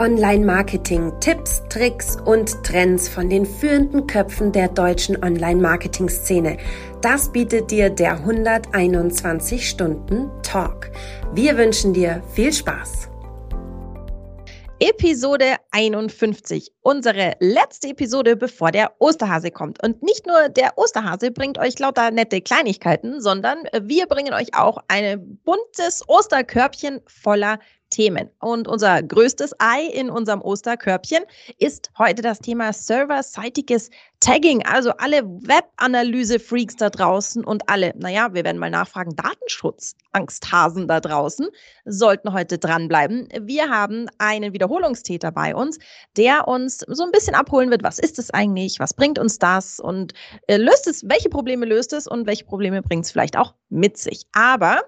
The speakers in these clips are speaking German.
Online-Marketing, Tipps, Tricks und Trends von den führenden Köpfen der deutschen Online-Marketing-Szene. Das bietet dir der 121 Stunden Talk. Wir wünschen dir viel Spaß. Episode 51, unsere letzte Episode, bevor der Osterhase kommt. Und nicht nur der Osterhase bringt euch lauter nette Kleinigkeiten, sondern wir bringen euch auch ein buntes Osterkörbchen voller Themen. Und unser größtes Ei in unserem Osterkörbchen ist heute das Thema serverseitiges Tagging. Also alle Web-Analyse-Freaks da draußen und alle, naja, wir werden mal nachfragen, Datenschutz-Angsthasen da draußen sollten heute dranbleiben. Wir haben einen Wiederholungstäter bei uns, der uns so ein bisschen abholen wird, was ist es eigentlich, was bringt uns das und äh, löst es, welche Probleme löst es und welche Probleme bringt es vielleicht auch mit sich. Aber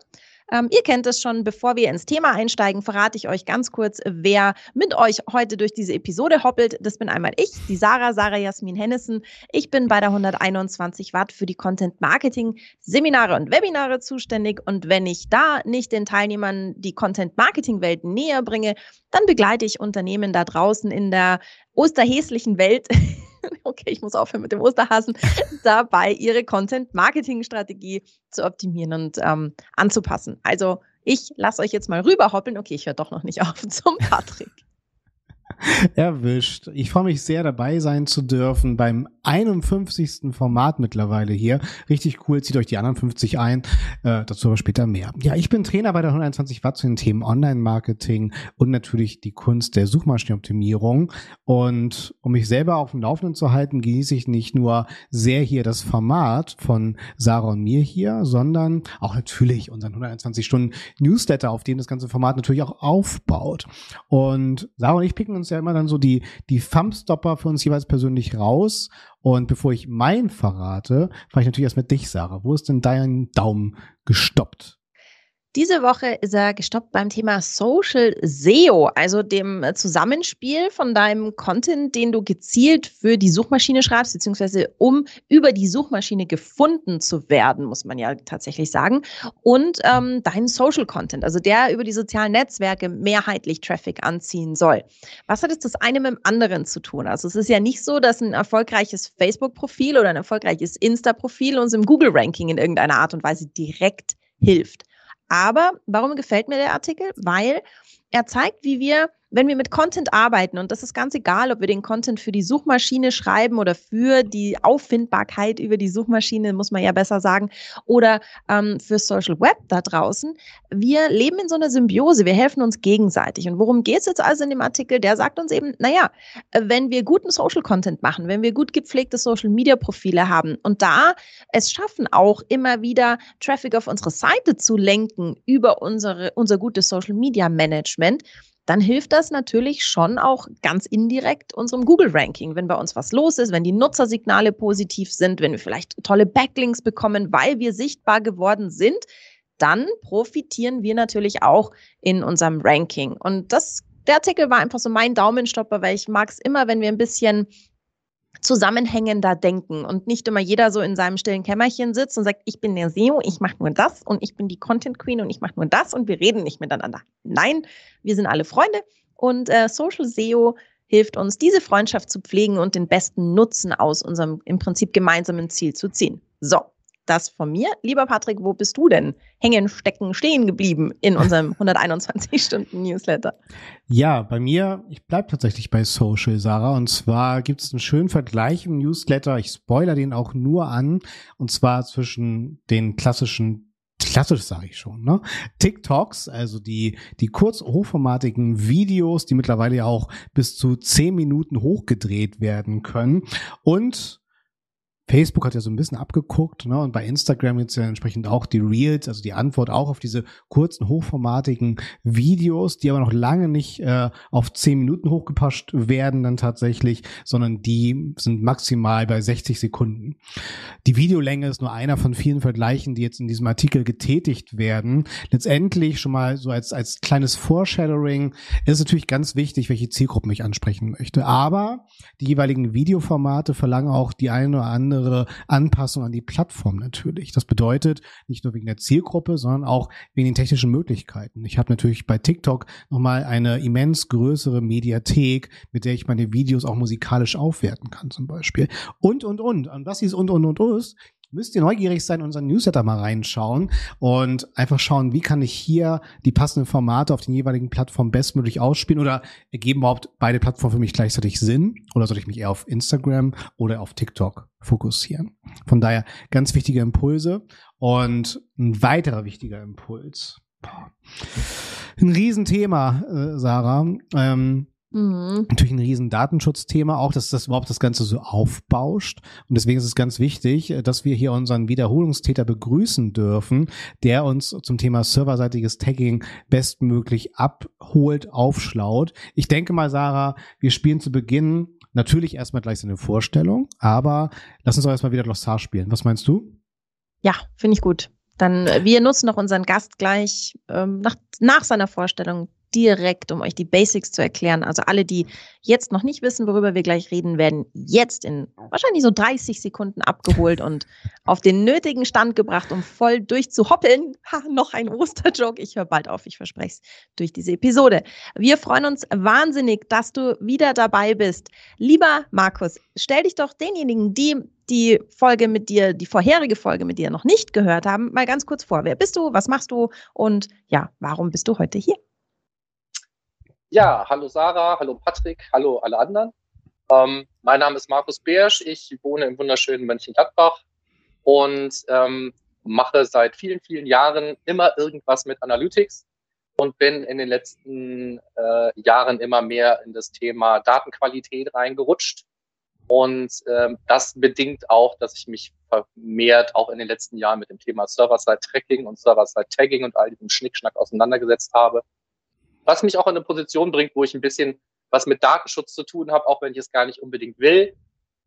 ähm, ihr kennt es schon, bevor wir ins Thema einsteigen, verrate ich euch ganz kurz, wer mit euch heute durch diese Episode hoppelt. Das bin einmal ich, die Sarah, Sarah Jasmin Hennissen. Ich bin bei der 121 Watt für die Content Marketing Seminare und Webinare zuständig. Und wenn ich da nicht den Teilnehmern die Content Marketing Welt näher bringe, dann begleite ich Unternehmen da draußen in der osterhäslichen Welt okay, ich muss aufhören mit dem Osterhasen, dabei ihre Content-Marketing-Strategie zu optimieren und ähm, anzupassen. Also ich lasse euch jetzt mal rüberhoppeln. Okay, ich höre doch noch nicht auf zum Patrick. Erwischt. Ich freue mich sehr, dabei sein zu dürfen beim 51. Format mittlerweile hier. Richtig cool. Zieht euch die anderen 50 ein. Äh, dazu aber später mehr. Ja, ich bin Trainer bei der 121 Watt zu den Themen Online-Marketing und natürlich die Kunst der Suchmaschinenoptimierung. Und um mich selber auf dem Laufenden zu halten, genieße ich nicht nur sehr hier das Format von Sarah und mir hier, sondern auch natürlich unseren 121 Stunden Newsletter, auf dem das ganze Format natürlich auch aufbaut. Und Sarah und ich picken uns ja immer dann so die, die Thumbstopper für uns jeweils persönlich raus. Und bevor ich mein verrate, fahre ich natürlich erst mit dich, Sarah. Wo ist denn dein Daumen gestoppt? Diese Woche ist er gestoppt beim Thema Social SEO, also dem Zusammenspiel von deinem Content, den du gezielt für die Suchmaschine schreibst, beziehungsweise um über die Suchmaschine gefunden zu werden, muss man ja tatsächlich sagen, und ähm, deinen Social Content, also der über die sozialen Netzwerke mehrheitlich Traffic anziehen soll. Was hat jetzt das eine mit dem anderen zu tun? Also es ist ja nicht so, dass ein erfolgreiches Facebook-Profil oder ein erfolgreiches Insta-Profil uns im Google-Ranking in irgendeiner Art und Weise direkt hilft. Aber warum gefällt mir der Artikel? Weil er zeigt, wie wir wenn wir mit Content arbeiten, und das ist ganz egal, ob wir den Content für die Suchmaschine schreiben oder für die Auffindbarkeit über die Suchmaschine, muss man ja besser sagen, oder ähm, für Social Web da draußen, wir leben in so einer Symbiose, wir helfen uns gegenseitig. Und worum geht es jetzt also in dem Artikel? Der sagt uns eben, naja, wenn wir guten Social Content machen, wenn wir gut gepflegte Social Media Profile haben und da es schaffen, auch immer wieder Traffic auf unsere Seite zu lenken über unsere, unser gutes Social Media Management, dann hilft das natürlich schon auch ganz indirekt unserem Google-Ranking. Wenn bei uns was los ist, wenn die Nutzersignale positiv sind, wenn wir vielleicht tolle Backlinks bekommen, weil wir sichtbar geworden sind, dann profitieren wir natürlich auch in unserem Ranking. Und das, der Artikel war einfach so mein Daumenstopper, weil ich mag es immer, wenn wir ein bisschen zusammenhängender denken und nicht immer jeder so in seinem stillen Kämmerchen sitzt und sagt, ich bin der SEO, ich mache nur das und ich bin die Content Queen und ich mache nur das und wir reden nicht miteinander. Nein, wir sind alle Freunde und äh, Social SEO hilft uns, diese Freundschaft zu pflegen und den besten Nutzen aus unserem im Prinzip gemeinsamen Ziel zu ziehen. So, das von mir. Lieber Patrick, wo bist du denn hängen, stecken, stehen geblieben in unserem 121-Stunden-Newsletter? Ja, bei mir, ich bleibe tatsächlich bei Social, Sarah. Und zwar gibt es einen schönen Vergleich im Newsletter. Ich spoiler den auch nur an. Und zwar zwischen den klassischen klassisch sage ich schon, ne? TikToks, also die, die kurz hochformatigen Videos, die mittlerweile ja auch bis zu zehn Minuten hochgedreht werden können und Facebook hat ja so ein bisschen abgeguckt, ne? Und bei Instagram jetzt ja entsprechend auch die Reels, also die Antwort auch auf diese kurzen, hochformatigen Videos, die aber noch lange nicht äh, auf zehn Minuten hochgepasst werden dann tatsächlich, sondern die sind maximal bei 60 Sekunden. Die Videolänge ist nur einer von vielen Vergleichen, die jetzt in diesem Artikel getätigt werden. Letztendlich schon mal so als, als kleines Foreshadowing ist natürlich ganz wichtig, welche Zielgruppen ich ansprechen möchte. Aber die jeweiligen Videoformate verlangen auch die eine oder andere besondere Anpassung an die Plattform natürlich. Das bedeutet nicht nur wegen der Zielgruppe, sondern auch wegen den technischen Möglichkeiten. Ich habe natürlich bei TikTok nochmal eine immens größere Mediathek, mit der ich meine Videos auch musikalisch aufwerten kann zum Beispiel. Und, und, und. Und was ist und, und, und ist, müsst ihr neugierig sein, unseren Newsletter mal reinschauen und einfach schauen, wie kann ich hier die passenden Formate auf den jeweiligen Plattformen bestmöglich ausspielen oder ergeben überhaupt beide Plattformen für mich gleichzeitig Sinn oder soll ich mich eher auf Instagram oder auf TikTok fokussieren? Von daher ganz wichtige Impulse und ein weiterer wichtiger Impuls. Ein Riesenthema, äh, Sarah. Ähm, Mhm. Natürlich ein riesen Datenschutzthema auch, dass das überhaupt das Ganze so aufbauscht. Und deswegen ist es ganz wichtig, dass wir hier unseren Wiederholungstäter begrüßen dürfen, der uns zum Thema serverseitiges Tagging bestmöglich abholt, aufschlaut. Ich denke mal, Sarah, wir spielen zu Beginn natürlich erstmal gleich so eine Vorstellung, aber lass uns doch erstmal wieder Glossar spielen. Was meinst du? Ja, finde ich gut. Dann äh, wir nutzen noch unseren Gast gleich ähm, nach, nach seiner Vorstellung direkt, um euch die Basics zu erklären. Also alle, die jetzt noch nicht wissen, worüber wir gleich reden, werden jetzt in wahrscheinlich so 30 Sekunden abgeholt und auf den nötigen Stand gebracht, um voll durchzuhoppeln. Ha, noch ein Osterjoke. Ich höre bald auf, ich verspreche es, durch diese Episode. Wir freuen uns wahnsinnig, dass du wieder dabei bist. Lieber Markus, stell dich doch denjenigen, die die Folge mit dir, die vorherige Folge mit dir noch nicht gehört haben, mal ganz kurz vor. Wer bist du? Was machst du? Und ja, warum bist du heute hier? Ja, hallo Sarah, hallo Patrick, hallo alle anderen. Ähm, mein Name ist Markus Beersch, ich wohne im wunderschönen Mönchengladbach und ähm, mache seit vielen, vielen Jahren immer irgendwas mit Analytics und bin in den letzten äh, Jahren immer mehr in das Thema Datenqualität reingerutscht. Und ähm, das bedingt auch, dass ich mich vermehrt auch in den letzten Jahren mit dem Thema Server-Side-Tracking und Server-Side-Tagging und all diesem Schnickschnack auseinandergesetzt habe was mich auch in eine Position bringt, wo ich ein bisschen was mit Datenschutz zu tun habe, auch wenn ich es gar nicht unbedingt will.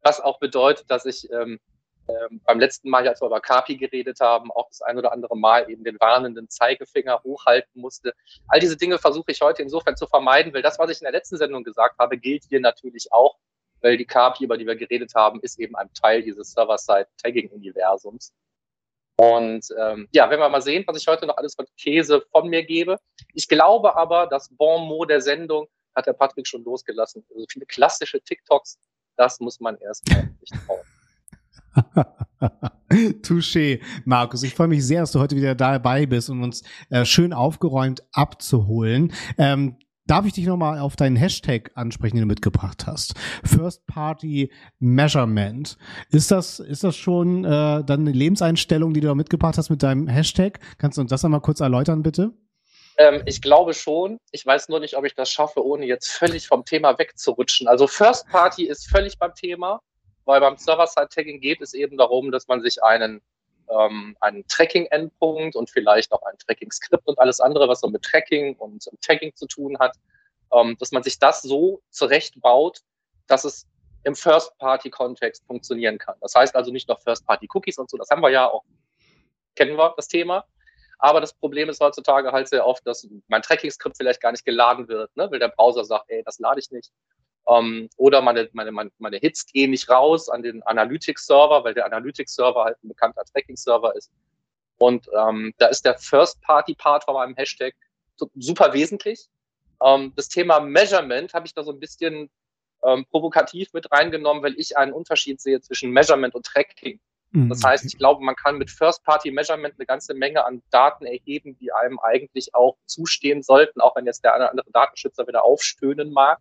Was auch bedeutet, dass ich ähm, ähm, beim letzten Mal, als wir über Kapi geredet haben, auch das ein oder andere Mal eben den warnenden Zeigefinger hochhalten musste. All diese Dinge versuche ich heute insofern zu vermeiden, weil das, was ich in der letzten Sendung gesagt habe, gilt hier natürlich auch, weil die Kapi, über die wir geredet haben, ist eben ein Teil dieses Server-Side-Tagging-Universums. Und ähm, ja, wenn wir mal sehen, was ich heute noch alles von Käse von mir gebe. Ich glaube aber, das Bon mot der Sendung hat der Patrick schon losgelassen. Also viele klassische TikToks, das muss man erstmal nicht trauen. Touché, Markus. Ich freue mich sehr, dass du heute wieder dabei bist, um uns äh, schön aufgeräumt abzuholen. Ähm, Darf ich dich nochmal auf deinen Hashtag ansprechen, den du mitgebracht hast? First Party Measurement. Ist das, ist das schon äh, dann eine Lebenseinstellung, die du da mitgebracht hast mit deinem Hashtag? Kannst du uns das einmal kurz erläutern, bitte? Ähm, ich glaube schon. Ich weiß nur nicht, ob ich das schaffe, ohne jetzt völlig vom Thema wegzurutschen. Also First Party ist völlig beim Thema, weil beim Server-Side-Tagging geht es eben darum, dass man sich einen ähm, einen Tracking-Endpunkt und vielleicht auch ein Tracking-Skript und alles andere, was so mit Tracking und Tagging zu tun hat, ähm, dass man sich das so zurechtbaut, dass es im First-Party-Kontext funktionieren kann. Das heißt also nicht noch First-Party-Cookies und so, das haben wir ja auch, kennen wir das Thema. Aber das Problem ist heutzutage halt sehr oft, dass mein Tracking-Skript vielleicht gar nicht geladen wird, ne? weil der Browser sagt, ey, das lade ich nicht. Ähm, oder meine, meine, meine, Hits gehen nicht raus an den Analytics-Server, weil der Analytics-Server halt ein bekannter Tracking-Server ist. Und ähm, da ist der First-Party-Part von meinem Hashtag super wesentlich. Ähm, das Thema Measurement habe ich da so ein bisschen ähm, provokativ mit reingenommen, weil ich einen Unterschied sehe zwischen Measurement und Tracking. Mhm. Das heißt, ich glaube, man kann mit First-Party-Measurement eine ganze Menge an Daten erheben, die einem eigentlich auch zustehen sollten, auch wenn jetzt der eine oder andere Datenschützer wieder aufstöhnen mag.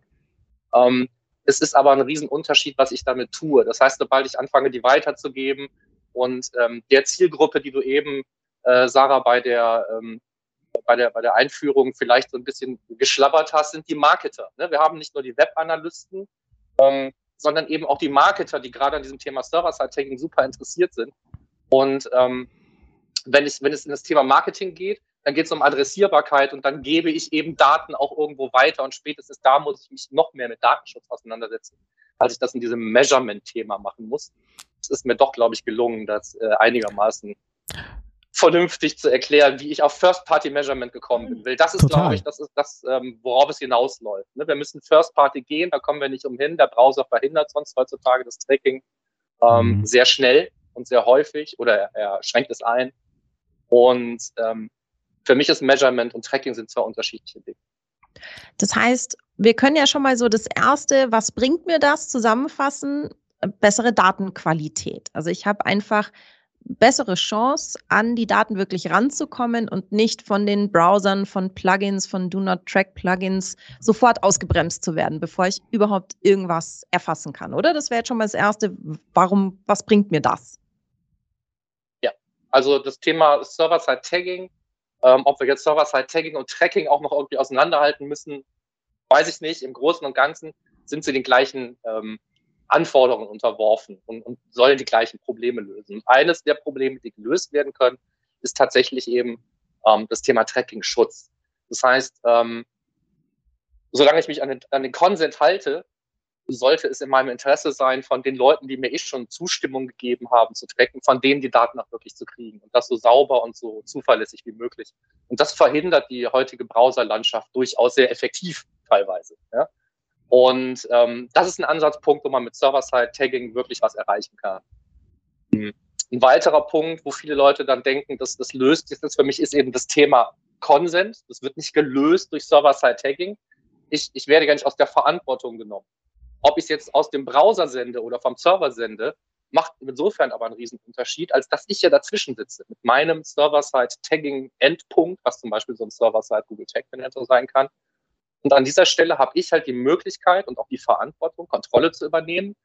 Ähm, es ist aber ein Riesenunterschied, was ich damit tue. Das heißt, sobald ich anfange, die weiterzugeben und ähm, der Zielgruppe, die du eben, äh, Sarah, bei der, ähm, bei, der, bei der Einführung vielleicht so ein bisschen geschlabbert hast, sind die Marketer. Ne? Wir haben nicht nur die Webanalysten, ähm, sondern eben auch die Marketer, die gerade an diesem Thema Server-Side-Tagging super interessiert sind. Und ähm, wenn, ich, wenn es in das Thema Marketing geht, dann geht es um Adressierbarkeit und dann gebe ich eben Daten auch irgendwo weiter und spätestens da muss ich mich noch mehr mit Datenschutz auseinandersetzen, als ich das in diesem Measurement-Thema machen muss. Es ist mir doch, glaube ich, gelungen, das äh, einigermaßen vernünftig zu erklären, wie ich auf First-Party-Measurement gekommen bin. Weil das ist, glaube ich, das ist das, ähm, worauf es hinausläuft. Ne? Wir müssen First-Party gehen, da kommen wir nicht umhin. Der Browser verhindert sonst heutzutage das Tracking. ähm, mhm. sehr schnell und sehr häufig oder er, schränkt es ein. Und ähm, für mich ist Measurement und Tracking sind zwei unterschiedliche Dinge. Das heißt, wir können ja schon mal so das erste, was bringt mir das, zusammenfassen, bessere Datenqualität. Also ich habe einfach bessere Chance, an die Daten wirklich ranzukommen und nicht von den Browsern, von Plugins, von Do Not Track Plugins sofort ausgebremst zu werden, bevor ich überhaupt irgendwas erfassen kann, oder? Das wäre jetzt schon mal das Erste. Warum, was bringt mir das? Ja, also das Thema Server-Side-Tagging, ähm, ob wir jetzt Server-Side-Tagging und Tracking auch noch irgendwie auseinanderhalten müssen, weiß ich nicht. Im Großen und Ganzen sind sie den gleichen ähm, Anforderungen unterworfen und, und sollen die gleichen Probleme lösen. Und eines der Probleme, die gelöst werden können, ist tatsächlich eben ähm, das Thema Tracking-Schutz. Das heißt, ähm, solange ich mich an den, an den Konsent halte, sollte es in meinem Interesse sein, von den Leuten, die mir eh schon Zustimmung gegeben haben, zu tracken, von denen die Daten auch wirklich zu kriegen und das so sauber und so zuverlässig wie möglich. Und das verhindert die heutige Browserlandschaft durchaus sehr effektiv teilweise. Ja? Und ähm, das ist ein Ansatzpunkt, wo man mit Server-Side-Tagging wirklich was erreichen kann. Mhm. Ein weiterer Punkt, wo viele Leute dann denken, dass das löst ist für mich, ist eben das Thema Consent. Das wird nicht gelöst durch Server-Side-Tagging. Ich, ich werde gar nicht aus der Verantwortung genommen. Ob ich es jetzt aus dem Browser sende oder vom Server sende, macht insofern aber einen Riesenunterschied, als dass ich ja dazwischen sitze mit meinem Server-Side-Tagging-Endpunkt, was zum Beispiel so ein Server-Side Google Tag Manager sein kann, und an dieser Stelle habe ich halt die Möglichkeit und auch die Verantwortung, Kontrolle zu übernehmen,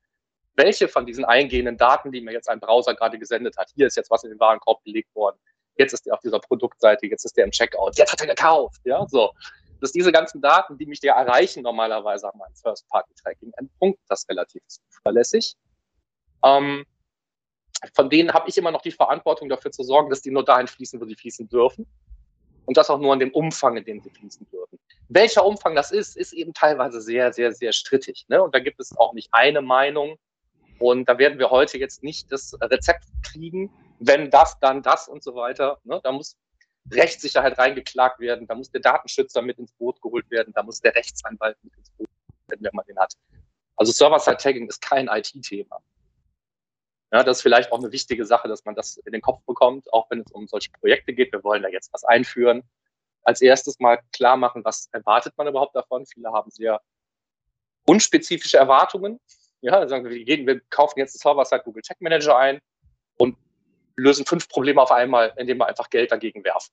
welche von diesen eingehenden Daten, die mir jetzt ein Browser gerade gesendet hat, hier ist jetzt was in den Warenkorb gelegt worden, jetzt ist der auf dieser Produktseite, jetzt ist der im Checkout, jetzt hat er gekauft, ja, so. Dass diese ganzen Daten, die mich dir erreichen, normalerweise an meinem First-Party-Tracking, ein Punkt, das relativ zuverlässig. Ähm, von denen habe ich immer noch die Verantwortung dafür zu sorgen, dass die nur dahin fließen, wo sie fließen dürfen. Und das auch nur in dem Umfang, in dem sie fließen dürfen. Welcher Umfang das ist, ist eben teilweise sehr, sehr, sehr strittig. Ne? Und da gibt es auch nicht eine Meinung. Und da werden wir heute jetzt nicht das Rezept kriegen, wenn das, dann das und so weiter. Ne? Da muss Rechtssicherheit reingeklagt werden, da muss der Datenschützer mit ins Boot geholt werden, da muss der Rechtsanwalt mit ins Boot werden, wenn man den hat. Also Server-Side-Tagging ist kein IT-Thema. Ja, das ist vielleicht auch eine wichtige Sache, dass man das in den Kopf bekommt, auch wenn es um solche Projekte geht. Wir wollen da jetzt was einführen als erstes mal klar machen, was erwartet man überhaupt davon. Viele haben sehr unspezifische Erwartungen. Ja, sagen wir, wir kaufen jetzt den Server-Side Google Tech Manager ein und lösen fünf Probleme auf einmal, indem wir einfach Geld dagegen werfen.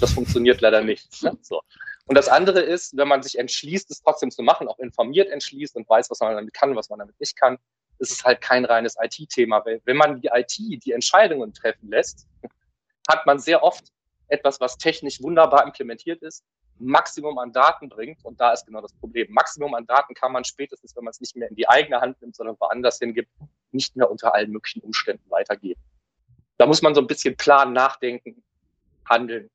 Das funktioniert leider nicht. Ne? So. Und das andere ist, wenn man sich entschließt, es trotzdem zu machen, auch informiert entschließt und weiß, was man damit kann, was man damit nicht kann, ist es halt kein reines IT-Thema. Wenn man die IT die Entscheidungen treffen lässt, hat man sehr oft etwas, was technisch wunderbar implementiert ist, Maximum an Daten bringt. Und da ist genau das Problem. Maximum an Daten kann man spätestens, wenn man es nicht mehr in die eigene Hand nimmt, sondern woanders hingibt, nicht mehr unter allen möglichen Umständen weitergeben. Da muss man so ein bisschen planen, nachdenken, handeln.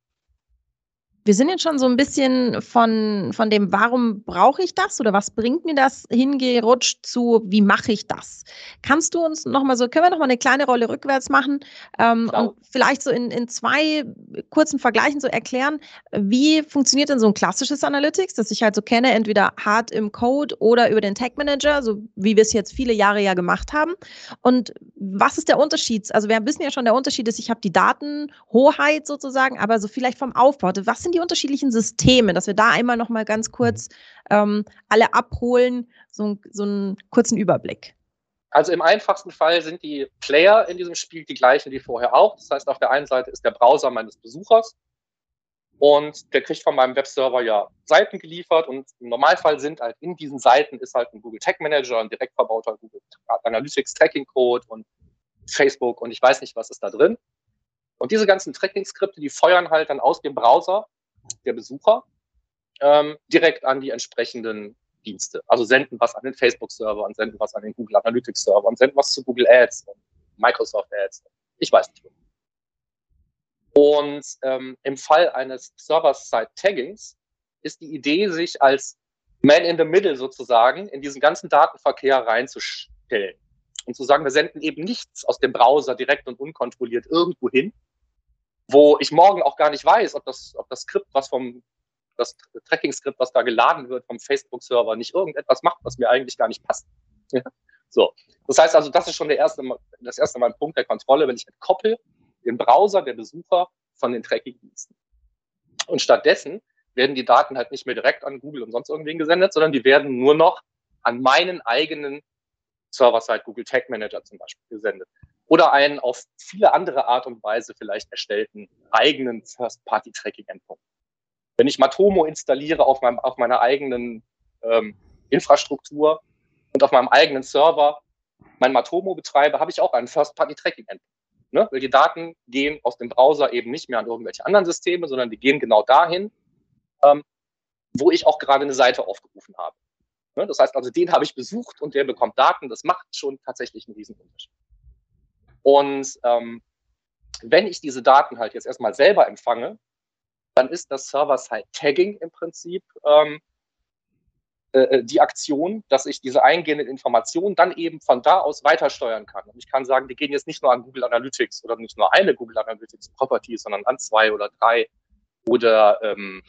Wir sind jetzt schon so ein bisschen von, von dem, warum brauche ich das oder was bringt mir das, hingerutscht zu, wie mache ich das? Kannst du uns nochmal so, können wir nochmal eine kleine Rolle rückwärts machen ähm, und vielleicht so in, in zwei kurzen Vergleichen so erklären, wie funktioniert denn so ein klassisches Analytics, das ich halt so kenne, entweder hart im Code oder über den Tag Manager, so wie wir es jetzt viele Jahre ja gemacht haben. Und was ist der Unterschied? Also wir wissen ja schon, der Unterschied ist, ich habe die Datenhoheit sozusagen, aber so vielleicht vom Aufbau. Was sind die unterschiedlichen Systeme, dass wir da einmal noch mal ganz kurz ähm, alle abholen, so, so einen kurzen Überblick. Also im einfachsten Fall sind die Player in diesem Spiel die gleichen wie vorher auch. Das heißt, auf der einen Seite ist der Browser meines Besuchers und der kriegt von meinem Webserver ja Seiten geliefert und im Normalfall sind halt in diesen Seiten ist halt ein Google Tag Manager, ein direkt verbauter Google Analytics Tracking Code und Facebook und ich weiß nicht, was ist da drin. Und diese ganzen Tracking-Skripte, die feuern halt dann aus dem Browser der Besucher ähm, direkt an die entsprechenden Dienste. Also senden was an den Facebook-Server und senden was an den Google Analytics-Server und senden was zu Google Ads und Microsoft Ads. Ich weiß nicht. Und ähm, im Fall eines Server-Side-Taggings ist die Idee, sich als Man in the Middle sozusagen in diesen ganzen Datenverkehr reinzustellen und zu sagen, wir senden eben nichts aus dem Browser direkt und unkontrolliert irgendwo hin, wo ich morgen auch gar nicht weiß, ob das, ob das Skript, was vom, das Tracking-Skript, was da geladen wird vom Facebook-Server, nicht irgendetwas macht, was mir eigentlich gar nicht passt. So. Das heißt also, das ist schon der erste, das erste Mal ein Punkt der Kontrolle, wenn ich entkoppel den Browser der Besucher von den Tracking-Diensten. Und stattdessen werden die Daten halt nicht mehr direkt an Google und sonst irgendwen gesendet, sondern die werden nur noch an meinen eigenen Server-Side Google Tag Manager zum Beispiel gesendet. Oder einen auf viele andere Art und Weise vielleicht erstellten eigenen First-Party-Tracking-Endpunkt. Wenn ich Matomo installiere auf, meinem, auf meiner eigenen ähm, Infrastruktur und auf meinem eigenen Server mein Matomo betreibe, habe ich auch einen First-Party-Tracking-Endpunkt. Ne? Weil die Daten gehen aus dem Browser eben nicht mehr an irgendwelche anderen Systeme, sondern die gehen genau dahin, ähm, wo ich auch gerade eine Seite aufgerufen habe. Ne? Das heißt also, den habe ich besucht und der bekommt Daten. Das macht schon tatsächlich einen riesen Unterschied. Und ähm, wenn ich diese Daten halt jetzt erstmal selber empfange, dann ist das Server-Side-Tagging im Prinzip ähm, äh, äh, die Aktion, dass ich diese eingehenden Informationen dann eben von da aus weitersteuern kann. Und ich kann sagen, die gehen jetzt nicht nur an Google Analytics oder nicht nur eine Google Analytics Property, sondern an zwei oder drei oder ähm,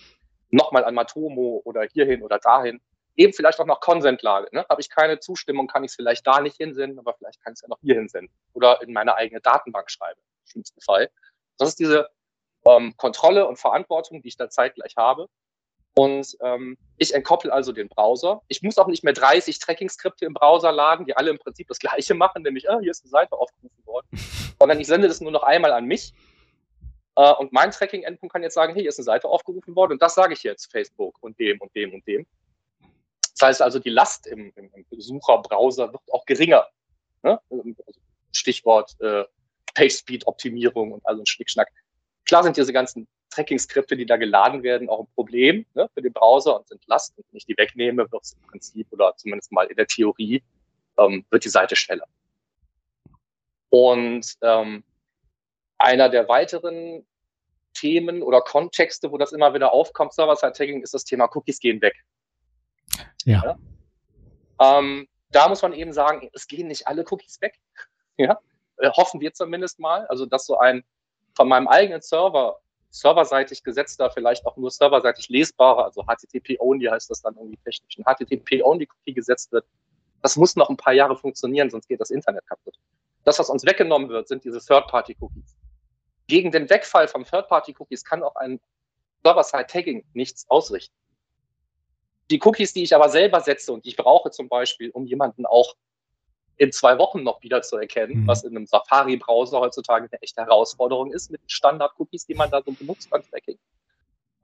nochmal an Matomo oder hierhin oder dahin. Eben vielleicht auch noch Consent-Lage. Ne? Habe ich keine Zustimmung, kann ich es vielleicht da nicht hinsenden, aber vielleicht kann ich es ja noch hier hinsenden oder in meine eigene Datenbank schreiben, im schlimmsten Fall. Das ist diese ähm, Kontrolle und Verantwortung, die ich da zeitgleich habe. Und ähm, ich entkoppel also den Browser. Ich muss auch nicht mehr 30 Tracking-Skripte im Browser laden, die alle im Prinzip das Gleiche machen, nämlich, ah, hier ist eine Seite aufgerufen worden. Sondern ich sende das nur noch einmal an mich. Äh, und mein Tracking-Endpunkt kann jetzt sagen, hey, hier ist eine Seite aufgerufen worden und das sage ich jetzt Facebook und dem und dem und dem. Das heißt also, die Last im, im, im Besucherbrowser wird auch geringer. Ne? Stichwort äh, Page-Speed-Optimierung und also ein Schnickschnack. Klar sind diese ganzen Tracking-Skripte, die da geladen werden, auch ein Problem ne, für den Browser und sind Last. Und wenn ich die wegnehme, wird es im Prinzip oder zumindest mal in der Theorie, ähm, wird die Seite schneller. Und ähm, einer der weiteren Themen oder Kontexte, wo das immer wieder aufkommt, Server-Side-Tagging, ist das Thema Cookies gehen weg. Ja. ja? Ähm, da muss man eben sagen, es gehen nicht alle Cookies weg. ja? Äh, hoffen wir zumindest mal. Also, dass so ein von meinem eigenen Server serverseitig gesetzter, vielleicht auch nur serverseitig lesbarer, also HTTP-only heißt das dann irgendwie technisch, ein HTTP-only-Cookie gesetzt wird. Das muss noch ein paar Jahre funktionieren, sonst geht das Internet kaputt. Das, was uns weggenommen wird, sind diese Third-Party-Cookies. Gegen den Wegfall von Third-Party-Cookies kann auch ein Server-Side-Tagging nichts ausrichten. Die Cookies, die ich aber selber setze und die ich brauche zum Beispiel, um jemanden auch in zwei Wochen noch wieder zu erkennen, mhm. was in einem Safari-Browser heutzutage eine echte Herausforderung ist mit Standard-Cookies, die man da so benutzt beim Tracking.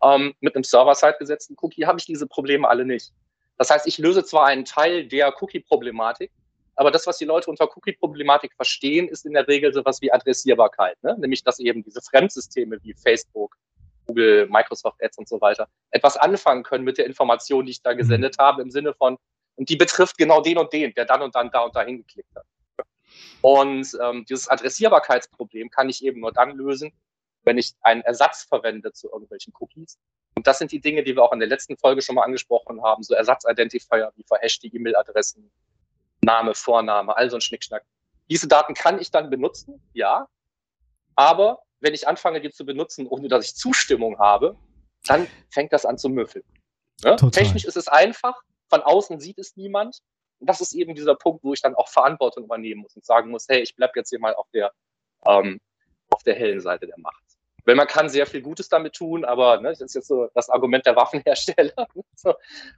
Ähm, mit einem Server-Side gesetzten Cookie habe ich diese Probleme alle nicht. Das heißt, ich löse zwar einen Teil der Cookie-Problematik, aber das, was die Leute unter Cookie-Problematik verstehen, ist in der Regel sowas wie Adressierbarkeit. Ne? Nämlich, dass eben diese Fremdsysteme wie Facebook, Google, Microsoft Ads und so weiter etwas anfangen können mit der Information, die ich da gesendet mhm. habe, im Sinne von, und die betrifft genau den und den, der dann und dann da und dahin geklickt hat. Und ähm, dieses Adressierbarkeitsproblem kann ich eben nur dann lösen, wenn ich einen Ersatz verwende zu irgendwelchen Cookies. Und das sind die Dinge, die wir auch in der letzten Folge schon mal angesprochen haben, so Ersatzidentifier wie verhashte E-Mail-Adressen, Name, Vorname, all so ein Schnickschnack. Diese Daten kann ich dann benutzen, ja. Aber wenn ich anfange, die zu benutzen, ohne dass ich Zustimmung habe, dann fängt das an zu müffeln. Ne? Technisch ist es einfach, von außen sieht es niemand. Und das ist eben dieser Punkt, wo ich dann auch Verantwortung übernehmen muss und sagen muss, hey, ich bleib jetzt hier mal auf der, ähm, auf der hellen Seite der Macht. Weil man kann sehr viel Gutes damit tun, aber ne, das ist jetzt so das Argument der Waffenhersteller.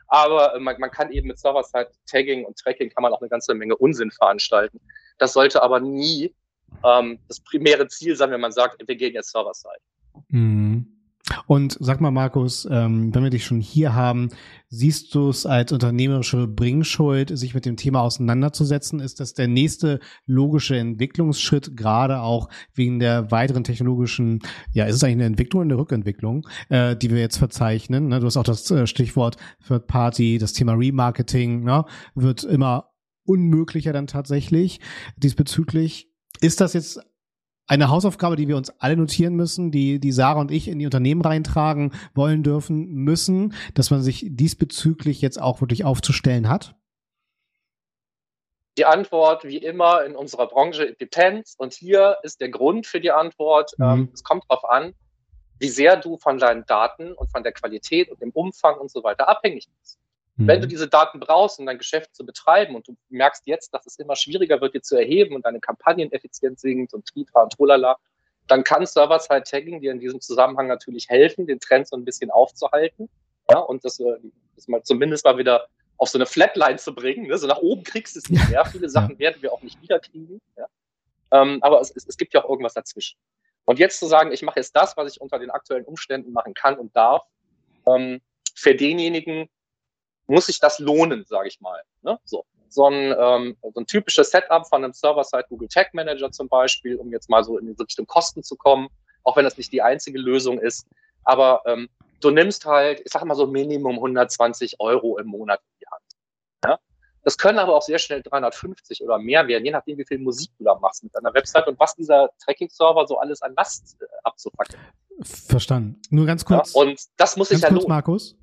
Aber äh, man, man kann eben mit Server-Side-Tagging und Tracking kann man auch eine ganze Menge Unsinn veranstalten. Das sollte aber nie ähm, das primäre Ziel sein, wenn man sagt, wir gehen jetzt Server-Side. Mhm. Und sag mal, Markus, ähm, wenn wir dich schon hier haben, siehst du es als unternehmerische Bringschuld, sich mit dem Thema auseinanderzusetzen? Ist das der nächste logische Entwicklungsschritt, gerade auch wegen der weiteren technologischen, ja, ist es eigentlich eine Entwicklung eine Rückentwicklung, äh, die wir jetzt verzeichnen? Ne? Du hast auch das äh, Stichwort Third Party, das Thema Remarketing, ne? wird immer unmöglicher dann tatsächlich diesbezüglich. Ist das jetzt eine Hausaufgabe, die wir uns alle notieren müssen, die, die Sarah und ich in die Unternehmen reintragen wollen dürfen müssen, dass man sich diesbezüglich jetzt auch wirklich aufzustellen hat? Die Antwort, wie immer in unserer Branche, depends. Und hier ist der Grund für die Antwort. Mhm. Ähm, es kommt darauf an, wie sehr du von deinen Daten und von der Qualität und dem Umfang und so weiter abhängig bist. Mhm. Wenn du diese Daten brauchst, um dein Geschäft zu betreiben und du merkst jetzt, dass es immer schwieriger wird, dir zu erheben und deine Kampagneneffizienz sinkt und Tritra und Trolala, dann kann Server-Side-Tagging dir in diesem Zusammenhang natürlich helfen, den Trend so ein bisschen aufzuhalten ja, und das, äh, das mal zumindest mal wieder auf so eine Flatline zu bringen. Ne? So nach oben kriegst du es nicht mehr. Viele Sachen werden wir auch nicht wiederkriegen. Ja? Ähm, aber es, es, es gibt ja auch irgendwas dazwischen. Und jetzt zu sagen, ich mache jetzt das, was ich unter den aktuellen Umständen machen kann und darf, ähm, für denjenigen muss sich das lohnen, sage ich mal. Ne? So. So ein, ähm, so ein typisches Setup von einem Server-Side Google Tag Manager zum Beispiel, um jetzt mal so in die Richtung Kosten zu kommen, auch wenn das nicht die einzige Lösung ist. Aber ähm, du nimmst halt, ich sag mal so Minimum 120 Euro im Monat in die Hand. Ja? Das können aber auch sehr schnell 350 oder mehr werden, je nachdem, wie viel Musik du da machst mit deiner Website und was dieser Tracking-Server so alles an Last äh, abzupacken. Verstanden. Nur ganz kurz. Ja, und das muss sich ja kurz, lohnen. Markus.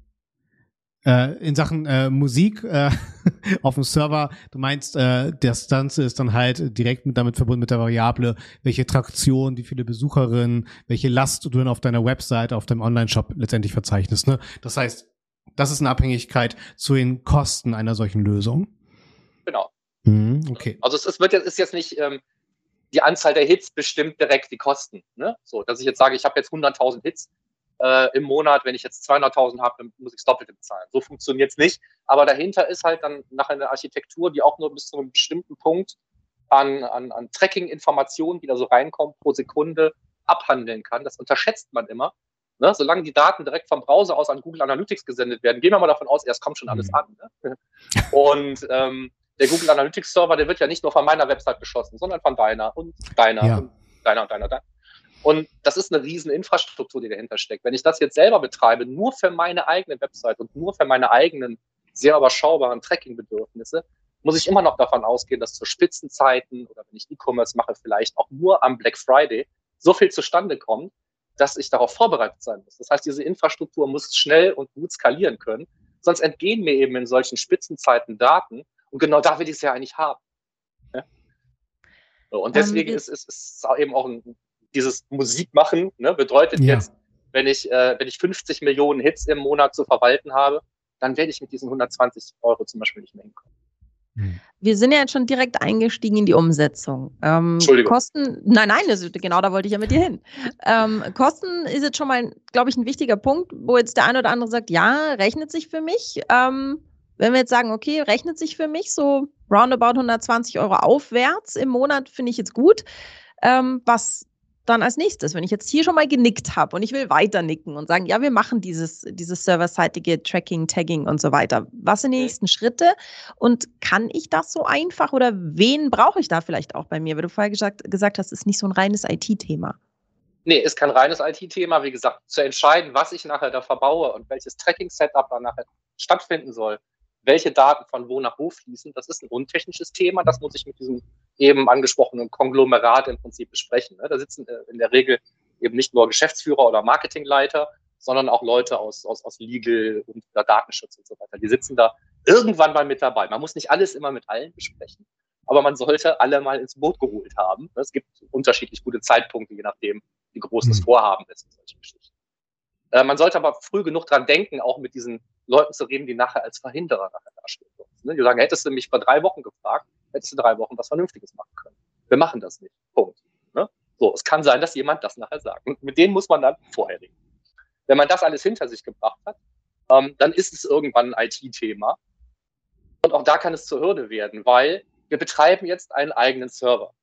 Äh, in Sachen äh, Musik äh, auf dem Server, du meinst, äh, das Ganze ist dann halt direkt mit, damit verbunden mit der Variable, welche Traktion, wie viele Besucherinnen, welche Last du dann auf deiner Website, auf deinem Online-Shop letztendlich verzeichnest. Ne? Das heißt, das ist eine Abhängigkeit zu den Kosten einer solchen Lösung. Genau. Mhm, okay. Also es, es wird jetzt, ist jetzt nicht ähm, die Anzahl der Hits bestimmt direkt die Kosten. Ne? So, dass ich jetzt sage, ich habe jetzt 100.000 Hits, äh, im Monat, wenn ich jetzt 200.000 habe, dann muss ich das Doppelte bezahlen. So funktioniert es nicht. Aber dahinter ist halt dann nachher eine Architektur, die auch nur bis zu einem bestimmten Punkt an, an, an Tracking-Informationen, die da so reinkommen, pro Sekunde abhandeln kann. Das unterschätzt man immer. Ne? Solange die Daten direkt vom Browser aus an Google Analytics gesendet werden, gehen wir mal davon aus, erst kommt schon alles mhm. an. Ne? Und ähm, der Google Analytics Server, der wird ja nicht nur von meiner Website beschossen, sondern von deiner und deiner ja. und deiner und deiner, deiner. Und das ist eine riesen Infrastruktur, die dahinter steckt. Wenn ich das jetzt selber betreibe, nur für meine eigene Website und nur für meine eigenen sehr überschaubaren Tracking-Bedürfnisse, muss ich immer noch davon ausgehen, dass zu Spitzenzeiten oder wenn ich E-Commerce mache, vielleicht auch nur am Black Friday so viel zustande kommt, dass ich darauf vorbereitet sein muss. Das heißt, diese Infrastruktur muss schnell und gut skalieren können, sonst entgehen mir eben in solchen Spitzenzeiten Daten und genau da will ich es ja eigentlich haben. Ja? Und ähm, deswegen um, ist es eben auch ein dieses Musikmachen ne, bedeutet ja. jetzt, wenn ich, äh, wenn ich 50 Millionen Hits im Monat zu verwalten habe, dann werde ich mit diesen 120 Euro zum Beispiel nicht mehr hinkommen. Hm. Wir sind ja jetzt schon direkt eingestiegen in die Umsetzung. Ähm, Entschuldigung. Kosten, nein, nein, das, genau da wollte ich ja mit dir hin. Ähm, Kosten ist jetzt schon mal, glaube ich, ein wichtiger Punkt, wo jetzt der eine oder andere sagt, ja, rechnet sich für mich. Ähm, wenn wir jetzt sagen, okay, rechnet sich für mich so roundabout 120 Euro aufwärts im Monat, finde ich jetzt gut. Ähm, was dann als nächstes, wenn ich jetzt hier schon mal genickt habe und ich will weiter nicken und sagen, ja, wir machen dieses, dieses serverseitige Tracking, Tagging und so weiter. Was sind die nächsten Schritte? Und kann ich das so einfach oder wen brauche ich da vielleicht auch bei mir? Weil du vorher gesagt, gesagt hast, ist nicht so ein reines IT-Thema. Nee, ist kein reines IT-Thema. Wie gesagt, zu entscheiden, was ich nachher da verbaue und welches Tracking-Setup da nachher stattfinden soll, welche Daten von wo nach wo fließen, das ist ein untechnisches Thema. Das muss ich mit diesem eben angesprochenen Konglomerat im Prinzip besprechen. Ne? Da sitzen äh, in der Regel eben nicht nur Geschäftsführer oder Marketingleiter, sondern auch Leute aus, aus, aus Legal und Datenschutz und so weiter. Die sitzen da irgendwann mal mit dabei. Man muss nicht alles immer mit allen besprechen, aber man sollte alle mal ins Boot geholt haben. Es gibt unterschiedlich gute Zeitpunkte, je nachdem, wie groß das mhm. Vorhaben ist. Äh, man sollte aber früh genug dran denken, auch mit diesen Leuten zu reden, die nachher als Verhinderer nachher dastehen. Ne? Die sagen, hättest du mich vor drei Wochen gefragt, du drei Wochen was Vernünftiges machen können. Wir machen das nicht. Punkt. Ne? So, es kann sein, dass jemand das nachher sagt. Und mit denen muss man dann vorher reden. Wenn man das alles hinter sich gebracht hat, ähm, dann ist es irgendwann ein IT-Thema. Und auch da kann es zur Hürde werden, weil wir betreiben jetzt einen eigenen Server.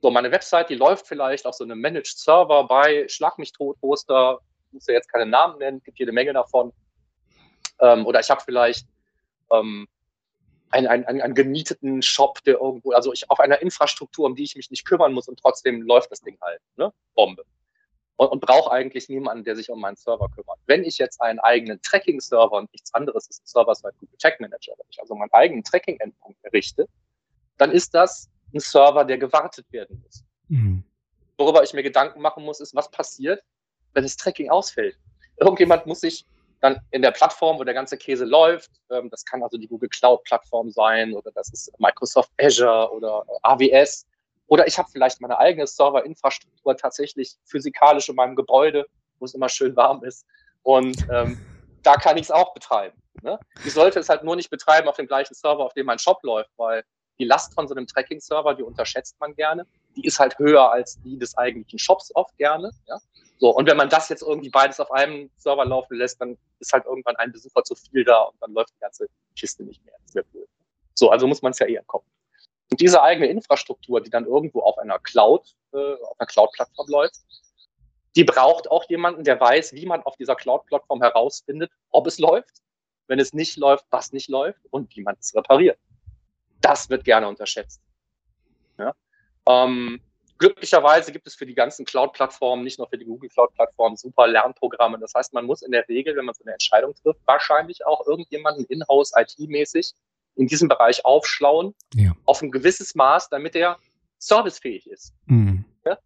So, meine Website, die läuft vielleicht auf so einem Managed Server bei Schlag mich tot Poster, muss ja jetzt keine Namen nennen, gibt jede Menge davon. Ähm, oder ich habe vielleicht ähm, einen, einen, einen gemieteten Shop, der irgendwo, also ich auf einer Infrastruktur, um die ich mich nicht kümmern muss und trotzdem läuft das Ding halt, ne? Bombe. Und, und brauche eigentlich niemanden, der sich um meinen Server kümmert. Wenn ich jetzt einen eigenen Tracking-Server und nichts anderes ist ein Server-Side Google Tag Manager, wenn ich also meinen eigenen Tracking-Endpunkt errichte, dann ist das ein Server, der gewartet werden muss. Mhm. Worüber ich mir Gedanken machen muss, ist, was passiert, wenn das Tracking ausfällt. Irgendjemand muss sich dann in der Plattform, wo der ganze Käse läuft, ähm, das kann also die Google Cloud Plattform sein oder das ist Microsoft Azure oder AWS. Oder ich habe vielleicht meine eigene Serverinfrastruktur tatsächlich physikalisch in meinem Gebäude, wo es immer schön warm ist. Und ähm, da kann ich es auch betreiben. Ne? Ich sollte es halt nur nicht betreiben auf dem gleichen Server, auf dem mein Shop läuft, weil die Last von so einem Tracking-Server, die unterschätzt man gerne. Die ist halt höher als die des eigentlichen Shops oft gerne. Ja? So, und wenn man das jetzt irgendwie beides auf einem Server laufen lässt, dann ist halt irgendwann ein Besucher zu viel da und dann läuft die ganze Kiste nicht mehr. Das wäre blöd. So, also muss man es ja eher kommen. Und diese eigene Infrastruktur, die dann irgendwo auf einer Cloud, äh, auf einer Cloud-Plattform läuft, die braucht auch jemanden, der weiß, wie man auf dieser Cloud-Plattform herausfindet, ob es läuft, wenn es nicht läuft, was nicht läuft und wie man es repariert. Das wird gerne unterschätzt. Ähm, glücklicherweise gibt es für die ganzen Cloud-Plattformen, nicht nur für die Google Cloud-Plattform, super Lernprogramme. Das heißt, man muss in der Regel, wenn man so eine Entscheidung trifft, wahrscheinlich auch irgendjemanden in-house IT-mäßig in diesem Bereich aufschlauen, ja. auf ein gewisses Maß, damit er servicefähig ist. Mhm. Ja?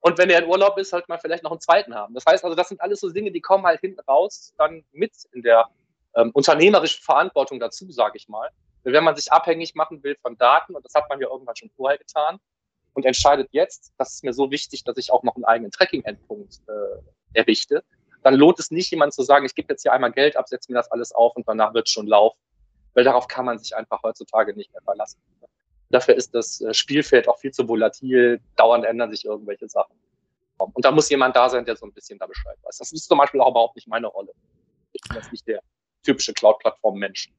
Und wenn er in Urlaub ist, halt mal vielleicht noch einen zweiten haben. Das heißt also, das sind alles so Dinge, die kommen halt hinten raus dann mit in der ähm, unternehmerischen Verantwortung dazu, sage ich mal. Wenn man sich abhängig machen will von Daten, und das hat man ja irgendwann schon vorher getan, und entscheidet jetzt, das ist mir so wichtig, dass ich auch noch einen eigenen Tracking-Endpunkt äh, errichte, dann lohnt es nicht, jemand zu sagen, ich gebe jetzt hier einmal Geld ab, setze mir das alles auf und danach wird es schon laufen weil darauf kann man sich einfach heutzutage nicht mehr verlassen. Dafür ist das äh, Spielfeld auch viel zu volatil, dauernd ändern sich irgendwelche Sachen. Und da muss jemand da sein, der so ein bisschen da Bescheid weiß. Das ist zum Beispiel auch überhaupt nicht meine Rolle. Ich bin jetzt nicht der typische Cloud-Plattform-Mensch.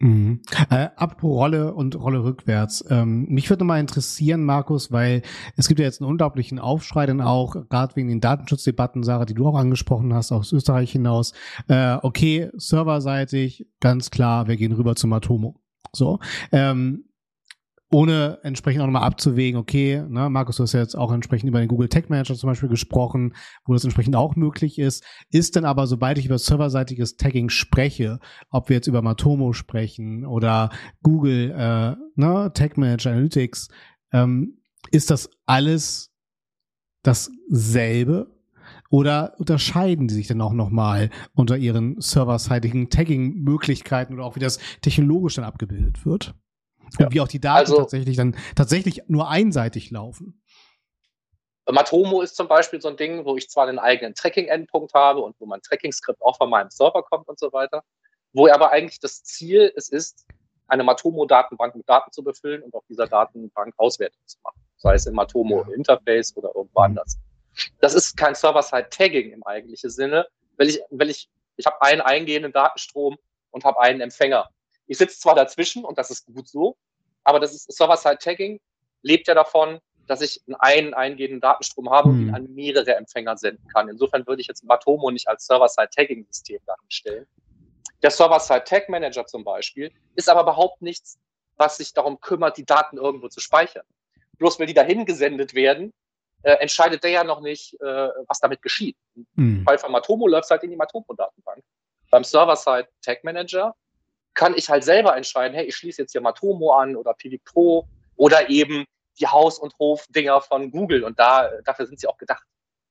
Mhm. Äh, apropos Rolle und Rolle rückwärts. Ähm, mich würde mal interessieren, Markus, weil es gibt ja jetzt einen unglaublichen Aufschrei dann auch, gerade wegen den Datenschutzdebatten, Sarah, die du auch angesprochen hast, aus Österreich hinaus. Äh, okay, serverseitig, ganz klar, wir gehen rüber zu Matomo. So. Ähm, ohne entsprechend auch nochmal abzuwägen, okay, ne, Markus, du hast ja jetzt auch entsprechend über den Google Tech Manager zum Beispiel gesprochen, wo das entsprechend auch möglich ist. Ist denn aber, sobald ich über serverseitiges Tagging spreche, ob wir jetzt über Matomo sprechen oder Google äh, ne, Tech Manager Analytics, ähm, ist das alles dasselbe? Oder unterscheiden die sich dann auch nochmal unter ihren serverseitigen Tagging-Möglichkeiten oder auch wie das technologisch dann abgebildet wird? Und ja. wie auch die Daten also, tatsächlich dann tatsächlich nur einseitig laufen. Matomo ist zum Beispiel so ein Ding, wo ich zwar einen eigenen Tracking-Endpunkt habe und wo mein Tracking-Skript auch von meinem Server kommt und so weiter, wo aber eigentlich das Ziel es ist, eine Matomo-Datenbank mit Daten zu befüllen und auf dieser Datenbank Auswertung zu machen. Sei es im Matomo-Interface oder irgendwo mhm. anders. Das ist kein Server-Side-Tagging im eigentlichen Sinne, weil ich, weil ich, ich habe einen eingehenden Datenstrom und habe einen Empfänger. Ich sitze zwar dazwischen und das ist gut so, aber das ist Server-Side-Tagging lebt ja davon, dass ich einen eingehenden Datenstrom habe und ihn hm. an mehrere Empfänger senden kann. Insofern würde ich jetzt Matomo nicht als Server-Side-Tagging-System darstellen. Der Server-Side-Tag-Manager zum Beispiel ist aber überhaupt nichts, was sich darum kümmert, die Daten irgendwo zu speichern. Bloß weil die dahin gesendet werden, äh, entscheidet der ja noch nicht, äh, was damit geschieht. Mhm. Weil von Matomo läuft halt in die Matomo-Datenbank. Beim Server-Side-Tag-Manager kann ich halt selber entscheiden, hey, ich schließe jetzt hier Matomo an oder Pivik Pro oder eben die Haus- und Hof-Dinger von Google und da, dafür sind sie auch gedacht.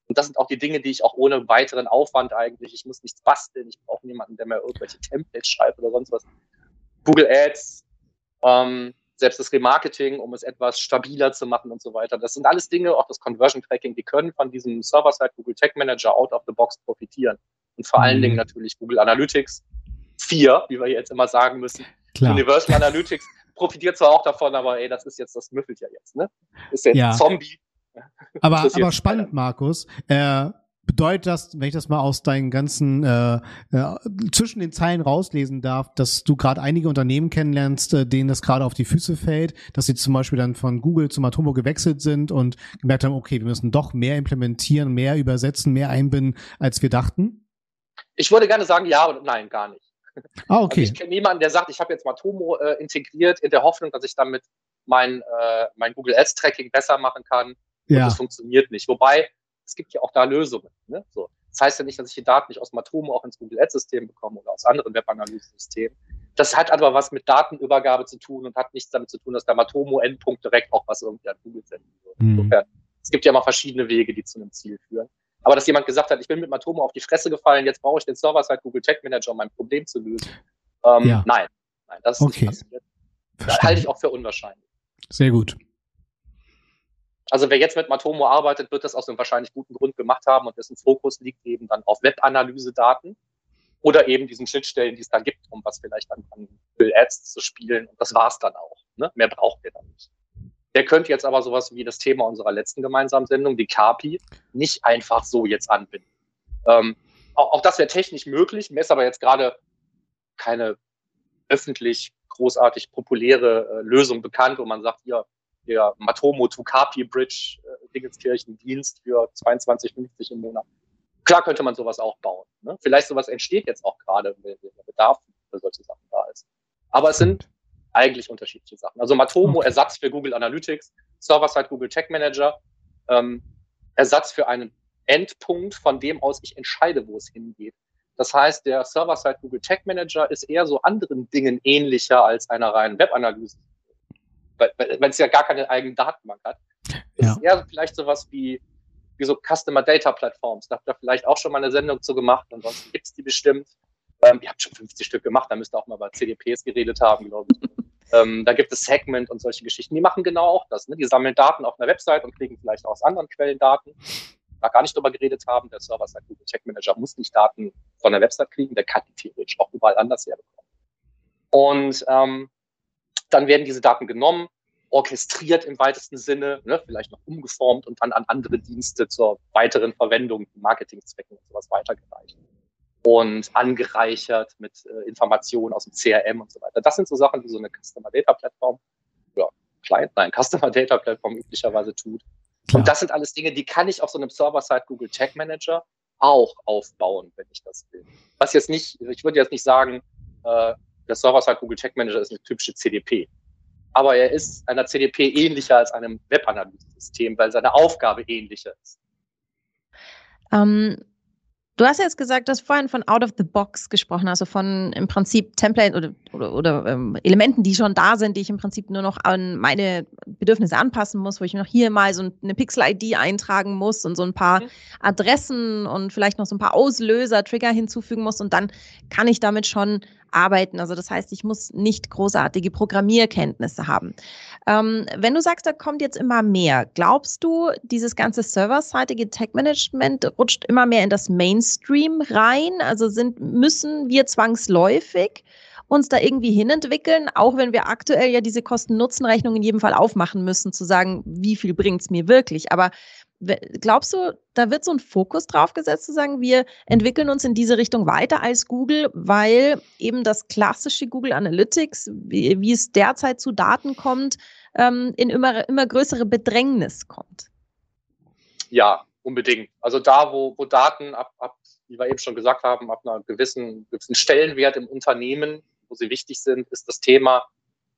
Und das sind auch die Dinge, die ich auch ohne weiteren Aufwand eigentlich, ich muss nichts basteln, ich brauche niemanden, der mir irgendwelche Templates schreibt oder sonst was. Google Ads, ähm, selbst das Remarketing, um es etwas stabiler zu machen und so weiter. Das sind alles Dinge, auch das Conversion Tracking, die können von diesem Server-Side Google Tech Manager out of the box profitieren. Und vor allen mhm. Dingen natürlich Google Analytics, vier, wie wir jetzt immer sagen müssen. Klar. Universal Analytics profitiert zwar auch davon, aber ey, das ist jetzt, das müffelt ja jetzt, ne? Ist jetzt ja. Zombie. Aber, aber spannend, Markus. Äh, bedeutet das, wenn ich das mal aus deinen ganzen äh, äh, zwischen den Zeilen rauslesen darf, dass du gerade einige Unternehmen kennenlernst, äh, denen das gerade auf die Füße fällt, dass sie zum Beispiel dann von Google zum Atomo gewechselt sind und gemerkt haben, okay, wir müssen doch mehr implementieren, mehr übersetzen, mehr einbinden, als wir dachten? Ich würde gerne sagen, ja und nein, gar nicht. Ah, okay. Also ich kenne niemanden, der sagt, ich habe jetzt Matomo äh, integriert in der Hoffnung, dass ich damit mein, äh, mein Google Ads Tracking besser machen kann. Ja. Und das funktioniert nicht. Wobei, es gibt ja auch da Lösungen. Ne? So. Das heißt ja nicht, dass ich die Daten nicht aus Matomo auch ins Google Ads System bekomme oder aus anderen Webanalyse-Systemen. Das hat aber was mit Datenübergabe zu tun und hat nichts damit zu tun, dass der Matomo-Endpunkt direkt auch was irgendwie an Google senden würde. Mhm. Insofern, es gibt ja immer verschiedene Wege, die zu einem Ziel führen. Aber dass jemand gesagt hat, ich bin mit Matomo auf die Fresse gefallen, jetzt brauche ich den Server-Side Google Tech Manager, um mein Problem zu lösen. Ähm, ja. Nein, nein, das ist okay. nicht passiert. Das halte ich auch für unwahrscheinlich. Sehr gut. Also wer jetzt mit Matomo arbeitet, wird das aus einem wahrscheinlich guten Grund gemacht haben und dessen Fokus liegt eben dann auf Webanalyse-Daten oder eben diesen Schnittstellen, die es da gibt, um was vielleicht an, an Bill Ads zu spielen. Und das war's dann auch. Ne? Mehr braucht der dann nicht. Der könnte jetzt aber sowas wie das Thema unserer letzten gemeinsamen Sendung, die KAPI, nicht einfach so jetzt anbinden. Ähm, auch, auch das wäre technisch möglich. Mir ist aber jetzt gerade keine öffentlich großartig populäre äh, Lösung bekannt, wo man sagt, hier, der Matomo to Kapi Bridge äh, Dingenskirchen-Dienst für 22,50 im Monat. Klar könnte man sowas auch bauen. Ne? Vielleicht sowas entsteht jetzt auch gerade, wenn der Bedarf für solche Sachen da ist. Aber es sind eigentlich unterschiedliche Sachen. Also Matomo. Ersatz für Google Analytics, Server-Side Google Tech Manager, ähm, Ersatz für einen Endpunkt, von dem aus ich entscheide, wo es hingeht. Das heißt, der Server-Side Google Tech Manager ist eher so anderen Dingen ähnlicher als einer reinen Webanalyse. Weil, weil es ja gar keine eigenen Datenbank hat. Ja. Ist eher vielleicht sowas wie, wie so Customer Data Platforms. Da habt ihr vielleicht auch schon mal eine Sendung zu gemacht. Ansonsten gibt's die bestimmt. Ähm, ihr habt schon 50 Stück gemacht, da müsst ihr auch mal über CDPs geredet haben, glaube ich. Ähm, da gibt es Segment und solche Geschichten. Die machen genau auch das. Ne? Die sammeln Daten auf einer Website und kriegen vielleicht auch aus anderen Quellen Daten da gar nicht drüber geredet haben. Der Server sagt, Google Tech Manager muss nicht Daten von der Website kriegen, der kann die theoretisch auch überall anders herbekommen. Und ähm, dann werden diese Daten genommen, orchestriert im weitesten Sinne, ne, vielleicht noch umgeformt und dann an andere Dienste zur weiteren Verwendung, Marketingzwecken und sowas weitergereicht. Und angereichert mit äh, Informationen aus dem CRM und so weiter. Das sind so Sachen, die so eine Customer Data Plattform, ja, Client, nein, Customer Data Plattform üblicherweise tut. Klar. Und das sind alles Dinge, die kann ich auf so einem Server-Side Google Tag Manager auch aufbauen, wenn ich das will. Was jetzt nicht, ich würde jetzt nicht sagen, äh, der Server-Side Google Tag Manager ist eine typische CDP. Aber er ist einer CDP ähnlicher als einem Web-Analyse-System, weil seine Aufgabe ähnlicher ist. Ähm, Du hast jetzt gesagt, du hast vorhin von out of the box gesprochen, also von im Prinzip Template oder, oder, oder ähm, Elementen, die schon da sind, die ich im Prinzip nur noch an meine Bedürfnisse anpassen muss, wo ich noch hier mal so eine Pixel-ID eintragen muss und so ein paar mhm. Adressen und vielleicht noch so ein paar Auslöser, Trigger hinzufügen muss und dann kann ich damit schon arbeiten. Also das heißt, ich muss nicht großartige Programmierkenntnisse haben. Ähm, wenn du sagst, da kommt jetzt immer mehr, glaubst du, dieses ganze serverseitige Tech-Management rutscht immer mehr in das Mainstream rein? Also sind, müssen wir zwangsläufig uns da irgendwie hinentwickeln, auch wenn wir aktuell ja diese Kosten-Nutzen-Rechnung in jedem Fall aufmachen müssen, zu sagen, wie viel bringt es mir wirklich. Aber Glaubst du, da wird so ein Fokus drauf gesetzt, zu sagen, wir entwickeln uns in diese Richtung weiter als Google, weil eben das klassische Google Analytics, wie, wie es derzeit zu Daten kommt, ähm, in immer, immer größere Bedrängnis kommt? Ja, unbedingt. Also da, wo, wo Daten ab, ab, wie wir eben schon gesagt haben, ab einer gewissen, gewissen Stellenwert im Unternehmen, wo sie wichtig sind, ist das Thema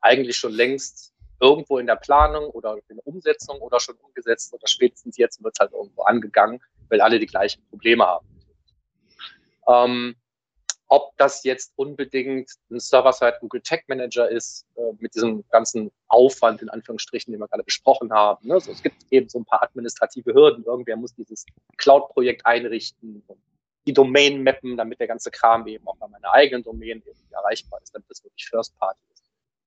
eigentlich schon längst irgendwo in der Planung oder in der Umsetzung oder schon umgesetzt oder spätestens jetzt wird es halt irgendwo angegangen, weil alle die gleichen Probleme haben. Ähm, ob das jetzt unbedingt ein Server-Side Google Tech Manager ist, äh, mit diesem ganzen Aufwand, in Anführungsstrichen, den wir gerade besprochen haben. Ne? So, es gibt eben so ein paar administrative Hürden. Irgendwer muss dieses Cloud-Projekt einrichten und die Domain mappen, damit der ganze Kram eben auch bei meiner eigenen Domain irgendwie erreichbar ist, damit das wirklich First Party ist.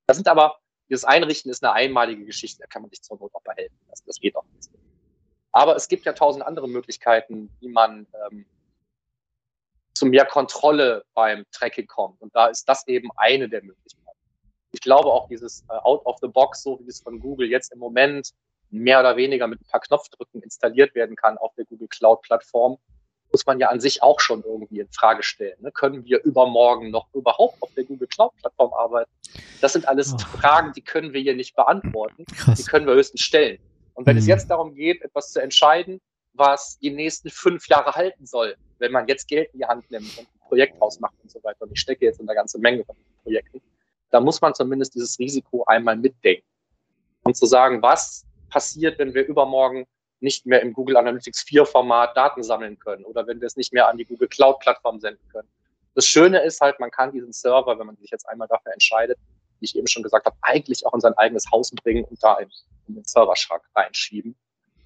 Das sind aber dieses Einrichten ist eine einmalige Geschichte, da kann man sich zur Not auch behelfen lassen. Das geht auch nicht. Aber es gibt ja tausend andere Möglichkeiten, wie man ähm, zu mehr Kontrolle beim Tracking kommt. Und da ist das eben eine der Möglichkeiten. Ich glaube auch dieses äh, Out of the Box, so wie es von Google jetzt im Moment mehr oder weniger mit ein paar Knopfdrücken installiert werden kann auf der Google Cloud Plattform, muss man ja an sich auch schon irgendwie in Frage stellen. Ne? Können wir übermorgen noch überhaupt auf der Google Cloud Plattform arbeiten? Das sind alles oh. Fragen, die können wir hier nicht beantworten. Krass. Die können wir höchstens stellen. Und wenn mhm. es jetzt darum geht, etwas zu entscheiden, was die nächsten fünf Jahre halten soll, wenn man jetzt Geld in die Hand nimmt und ein Projekt ausmacht und so weiter, und ich stecke jetzt in eine ganze Menge von Projekten, da muss man zumindest dieses Risiko einmal mitdenken. Und zu sagen, was passiert, wenn wir übermorgen nicht mehr im Google Analytics 4 Format Daten sammeln können oder wenn wir es nicht mehr an die Google Cloud Plattform senden können. Das Schöne ist halt, man kann diesen Server, wenn man sich jetzt einmal dafür entscheidet, wie ich eben schon gesagt habe, eigentlich auch in sein eigenes Haus bringen und da in, in den Serverschrank reinschieben.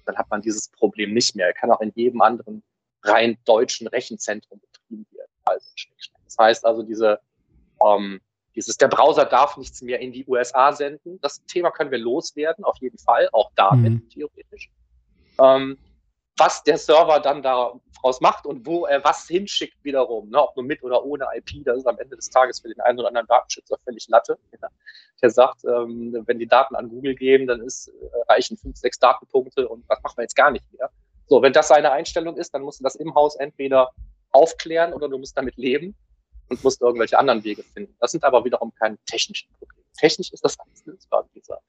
Dann hat man dieses Problem nicht mehr. Er kann auch in jedem anderen rein deutschen Rechenzentrum betrieben werden. Also das heißt also, diese, ähm, dieses, der Browser darf nichts mehr in die USA senden. Das Thema können wir loswerden, auf jeden Fall, auch damit, mhm. theoretisch. Ähm, was der Server dann daraus macht und wo er was hinschickt wiederum, ne? ob nur mit oder ohne IP, das ist am Ende des Tages für den einen oder anderen Datenschützer völlig Latte. Ja. Der sagt, ähm, wenn die Daten an Google gehen, dann ist, äh, reichen fünf, sechs Datenpunkte und was machen wir jetzt gar nicht mehr. So, wenn das seine Einstellung ist, dann musst du das im Haus entweder aufklären oder du musst damit leben und musst irgendwelche anderen Wege finden. Das sind aber wiederum keine technischen Probleme. Technisch ist das alles lösbar, wie gesagt.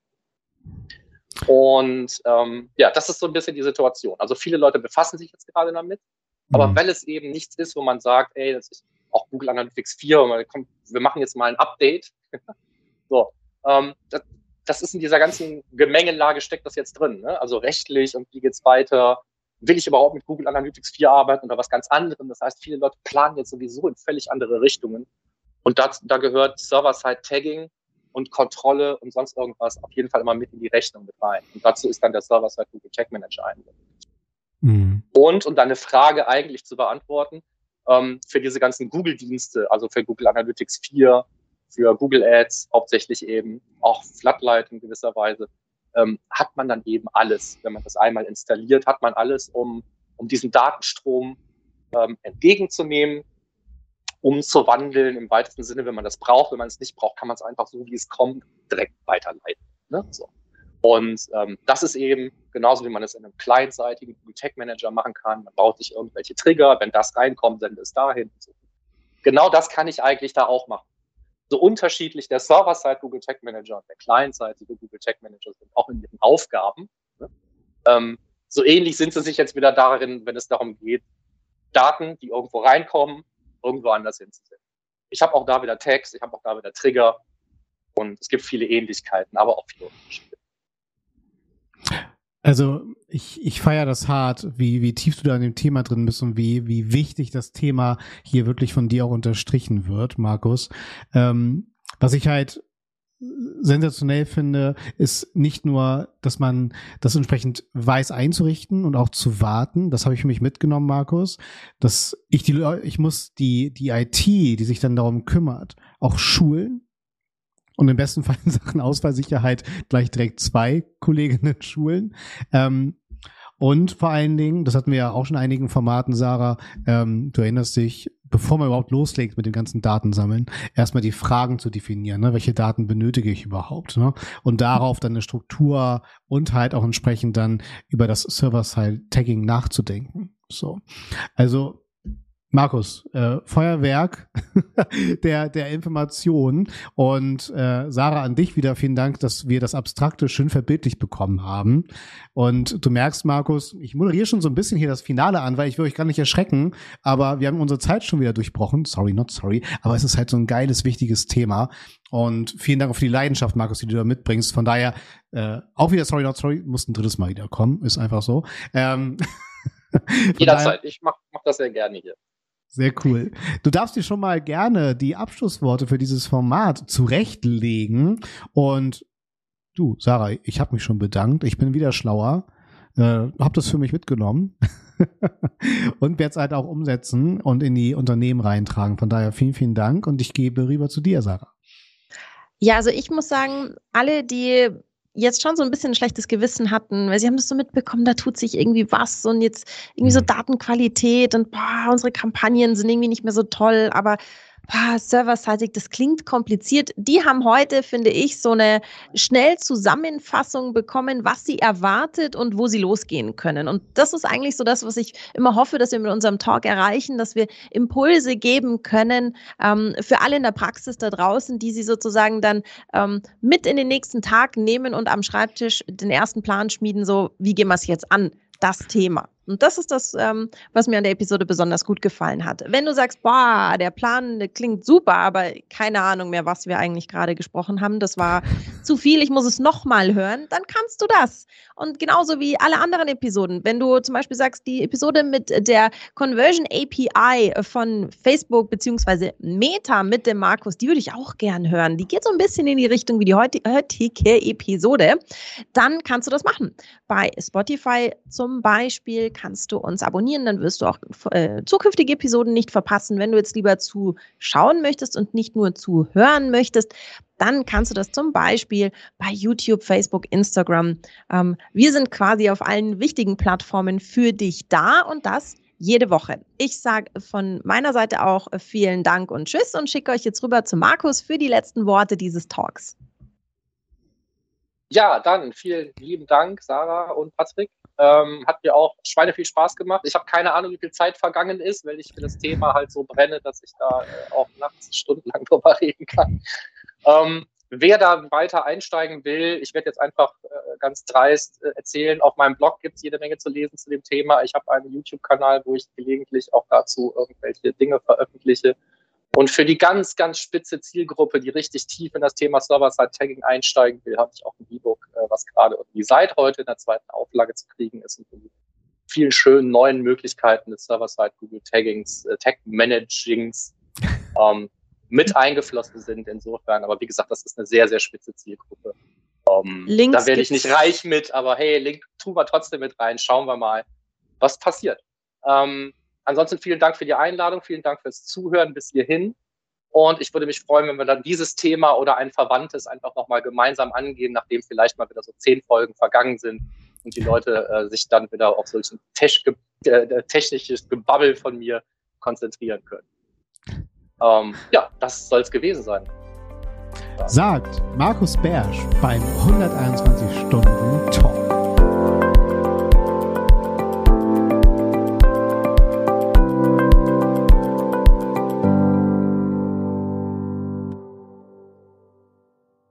Und ähm, ja, das ist so ein bisschen die Situation. Also viele Leute befassen sich jetzt gerade damit, aber mhm. weil es eben nichts ist, wo man sagt, ey, das ist auch Google Analytics 4, kommt, wir machen jetzt mal ein Update. so, ähm, das, das, ist in dieser ganzen Gemengelage steckt das jetzt drin. Ne? Also rechtlich und wie geht's weiter? Will ich überhaupt mit Google Analytics 4 arbeiten oder was ganz anderem? Das heißt, viele Leute planen jetzt sowieso in völlig andere Richtungen. Und da, da gehört Server-Side-Tagging und Kontrolle und sonst irgendwas auf jeden Fall immer mit in die Rechnung mit rein. Und dazu ist dann der Server-Side Google Tag Manager eingebunden. Mhm. Und, um deine Frage eigentlich zu beantworten, ähm, für diese ganzen Google-Dienste, also für Google Analytics 4, für Google Ads hauptsächlich eben, auch Floodlight in gewisser Weise, ähm, hat man dann eben alles. Wenn man das einmal installiert, hat man alles, um, um diesen Datenstrom ähm, entgegenzunehmen, umzuwandeln im weitesten Sinne, wenn man das braucht. Wenn man es nicht braucht, kann man es einfach so, wie es kommt, direkt weiterleiten. Ne? So. Und ähm, das ist eben genauso, wie man es in einem clientseitigen Google Tag Manager machen kann. Man baut sich irgendwelche Trigger, wenn das reinkommt, sende es dahin. So. Genau das kann ich eigentlich da auch machen. So unterschiedlich der Server-Side Google Tag Manager und der client-seitige Google Tag Manager sind, auch in ihren Aufgaben. Ne? Ähm, so ähnlich sind sie sich jetzt wieder darin, wenn es darum geht, Daten, die irgendwo reinkommen, irgendwo anders hinzusenden. Ich habe auch da wieder Tags, ich habe auch da wieder Trigger und es gibt viele Ähnlichkeiten, aber auch viele Unterschiede. Also ich, ich feiere das hart, wie, wie tief du da in dem Thema drin bist und wie, wie wichtig das Thema hier wirklich von dir auch unterstrichen wird, Markus. Ähm, was ich halt sensationell finde, ist nicht nur, dass man das entsprechend weiß einzurichten und auch zu warten. Das habe ich für mich mitgenommen, Markus. Dass ich die, ich muss die, die IT, die sich dann darum kümmert, auch schulen. Und im besten Fall in Sachen Ausfallsicherheit gleich direkt zwei Kolleginnen schulen. Ähm, und vor allen Dingen, das hatten wir ja auch schon in einigen Formaten, Sarah, ähm, du erinnerst dich, bevor man überhaupt loslegt mit dem ganzen Datensammeln, erstmal die Fragen zu definieren, ne? welche Daten benötige ich überhaupt, ne? Und darauf dann eine Struktur und halt auch entsprechend dann über das Server-Side-Tagging nachzudenken. So. Also Markus, äh, Feuerwerk der, der Information und äh, Sarah an dich wieder vielen Dank, dass wir das Abstrakte schön verbildlich bekommen haben. Und du merkst, Markus, ich moderiere schon so ein bisschen hier das Finale an, weil ich will euch gar nicht erschrecken, aber wir haben unsere Zeit schon wieder durchbrochen. Sorry, not sorry, aber es ist halt so ein geiles, wichtiges Thema. Und vielen Dank für die Leidenschaft, Markus, die du da mitbringst. Von daher, äh, auch wieder sorry, not sorry, muss ein drittes Mal wieder kommen, ist einfach so. Ähm, Jederzeit, ich mach, mach das sehr gerne hier. Sehr cool. Du darfst dir schon mal gerne die Abschlussworte für dieses Format zurechtlegen. Und du, Sarah, ich habe mich schon bedankt. Ich bin wieder schlauer. Äh, hab das für mich mitgenommen und werde es halt auch umsetzen und in die Unternehmen reintragen. Von daher vielen, vielen Dank und ich gebe rüber zu dir, Sarah. Ja, also ich muss sagen, alle, die jetzt schon so ein bisschen ein schlechtes Gewissen hatten, weil sie haben das so mitbekommen, da tut sich irgendwie was und jetzt irgendwie so mhm. Datenqualität und boah, unsere Kampagnen sind irgendwie nicht mehr so toll, aber serverseitig, das klingt kompliziert. Die haben heute, finde ich, so eine Schnellzusammenfassung bekommen, was sie erwartet und wo sie losgehen können. Und das ist eigentlich so das, was ich immer hoffe, dass wir mit unserem Talk erreichen, dass wir Impulse geben können ähm, für alle in der Praxis da draußen, die sie sozusagen dann ähm, mit in den nächsten Tag nehmen und am Schreibtisch den ersten Plan schmieden, so wie gehen wir es jetzt an, das Thema. Und das ist das, ähm, was mir an der Episode besonders gut gefallen hat. Wenn du sagst, boah, der Plan klingt super, aber keine Ahnung mehr, was wir eigentlich gerade gesprochen haben, das war zu viel, ich muss es nochmal hören, dann kannst du das. Und genauso wie alle anderen Episoden. Wenn du zum Beispiel sagst, die Episode mit der Conversion API von Facebook beziehungsweise Meta mit dem Markus, die würde ich auch gern hören. Die geht so ein bisschen in die Richtung wie die heutige Episode. Dann kannst du das machen. Bei Spotify zum Beispiel kannst du uns abonnieren, dann wirst du auch äh, zukünftige Episoden nicht verpassen. Wenn du jetzt lieber zuschauen möchtest und nicht nur zuhören möchtest, dann kannst du das zum Beispiel bei YouTube, Facebook, Instagram. Ähm, wir sind quasi auf allen wichtigen Plattformen für dich da und das jede Woche. Ich sage von meiner Seite auch vielen Dank und Tschüss und schicke euch jetzt rüber zu Markus für die letzten Worte dieses Talks. Ja, dann vielen lieben Dank, Sarah und Patrick. Ähm, hat mir auch Schweine viel Spaß gemacht. Ich habe keine Ahnung, wie viel Zeit vergangen ist, weil ich für das Thema halt so brenne, dass ich da äh, auch nachts stundenlang drüber reden kann. Ähm, wer da weiter einsteigen will, ich werde jetzt einfach äh, ganz dreist äh, erzählen. Auf meinem Blog gibt es jede Menge zu lesen zu dem Thema. Ich habe einen YouTube-Kanal, wo ich gelegentlich auch dazu irgendwelche Dinge veröffentliche. Und für die ganz, ganz spitze Zielgruppe, die richtig tief in das Thema Server-Side-Tagging einsteigen will, habe ich auch ein E-Book, äh, was gerade irgendwie seit heute in der zweiten Auflage zu kriegen ist und mit vielen schönen neuen Möglichkeiten des Server-Side Google Taggings, äh, Tag-Managings ähm, mit eingeflossen sind insofern. Aber wie gesagt, das ist eine sehr, sehr spitze Zielgruppe. Ähm, da werde ich nicht reich mit, aber hey, Link tun wir trotzdem mit rein. Schauen wir mal, was passiert. Ähm, Ansonsten vielen Dank für die Einladung, vielen Dank fürs Zuhören bis hierhin. Und ich würde mich freuen, wenn wir dann dieses Thema oder ein Verwandtes einfach nochmal gemeinsam angehen, nachdem vielleicht mal wieder so zehn Folgen vergangen sind und die Leute äh, sich dann wieder auf solchen Tech äh, technisches Gebabbel von mir konzentrieren können. Ähm, ja, das soll es gewesen sein. Sagt Markus Bersch beim 121 Stunden